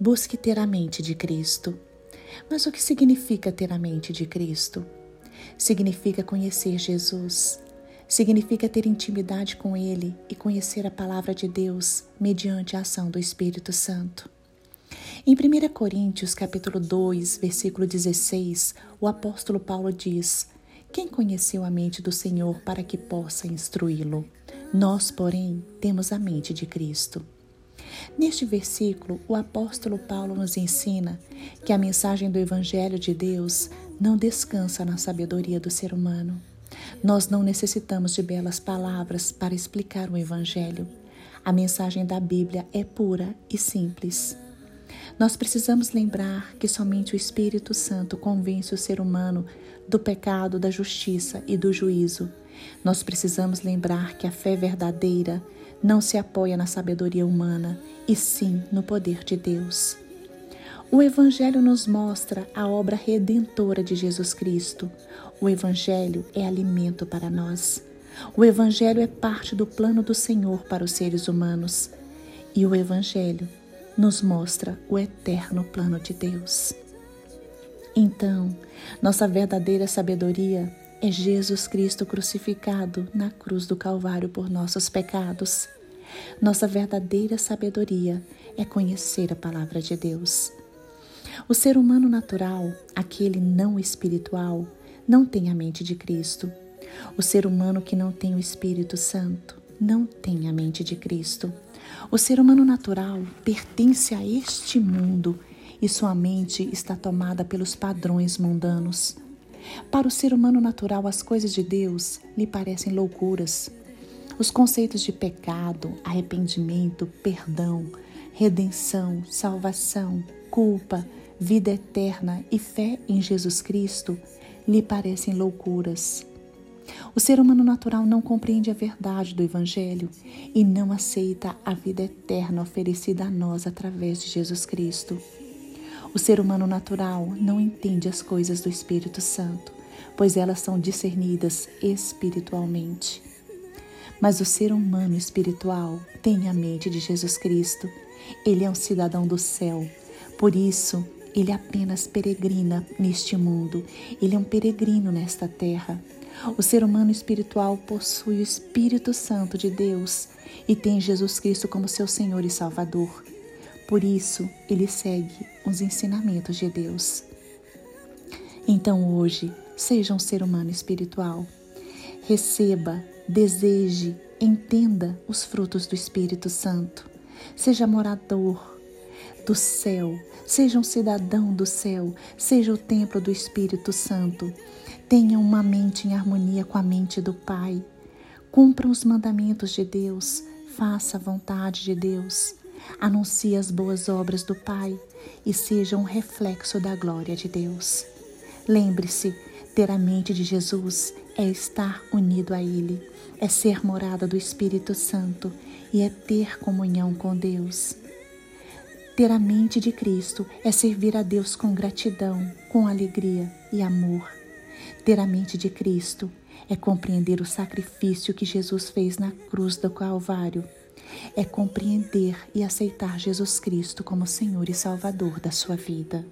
Busque ter a mente de Cristo. Mas o que significa ter a mente de Cristo? Significa conhecer Jesus. Significa ter intimidade com Ele e conhecer a palavra de Deus mediante a ação do Espírito Santo. Em 1 Coríntios, capítulo 2, versículo 16, o apóstolo Paulo diz: Quem conheceu a mente do Senhor para que possa instruí-lo? Nós, porém, temos a mente de Cristo. Neste versículo, o apóstolo Paulo nos ensina que a mensagem do Evangelho de Deus não descansa na sabedoria do ser humano. Nós não necessitamos de belas palavras para explicar o Evangelho. A mensagem da Bíblia é pura e simples. Nós precisamos lembrar que somente o Espírito Santo convence o ser humano do pecado, da justiça e do juízo. Nós precisamos lembrar que a fé verdadeira não se apoia na sabedoria humana, e sim no poder de Deus. O Evangelho nos mostra a obra redentora de Jesus Cristo. O Evangelho é alimento para nós. O Evangelho é parte do plano do Senhor para os seres humanos. E o Evangelho nos mostra o eterno plano de Deus. Então, nossa verdadeira sabedoria é Jesus Cristo crucificado na cruz do Calvário por nossos pecados. Nossa verdadeira sabedoria é conhecer a palavra de Deus. O ser humano natural, aquele não espiritual, não tem a mente de Cristo. O ser humano que não tem o Espírito Santo não tem a mente de Cristo. O ser humano natural pertence a este mundo e sua mente está tomada pelos padrões mundanos. Para o ser humano natural, as coisas de Deus lhe parecem loucuras. Os conceitos de pecado, arrependimento, perdão, redenção, salvação, culpa, vida eterna e fé em Jesus Cristo lhe parecem loucuras. O ser humano natural não compreende a verdade do Evangelho e não aceita a vida eterna oferecida a nós através de Jesus Cristo. O ser humano natural não entende as coisas do Espírito Santo, pois elas são discernidas espiritualmente. Mas o ser humano espiritual tem a mente de Jesus Cristo. Ele é um cidadão do céu. Por isso, ele apenas peregrina neste mundo. Ele é um peregrino nesta terra. O ser humano espiritual possui o Espírito Santo de Deus e tem Jesus Cristo como seu Senhor e Salvador. Por isso, ele segue os ensinamentos de Deus. Então, hoje, seja um ser humano espiritual. Receba, deseje, entenda os frutos do Espírito Santo. Seja morador do céu, seja um cidadão do céu, seja o templo do Espírito Santo. Tenha uma mente em harmonia com a mente do Pai. Cumpra os mandamentos de Deus, faça a vontade de Deus. Anuncie as boas obras do Pai e seja um reflexo da glória de Deus. Lembre-se, ter a mente de Jesus é estar unido a Ele, é ser morada do Espírito Santo e é ter comunhão com Deus. Ter a mente de Cristo é servir a Deus com gratidão, com alegria e amor. Ter a mente de Cristo é compreender o sacrifício que Jesus fez na cruz do Calvário é compreender e aceitar Jesus Cristo como Senhor e Salvador da sua vida.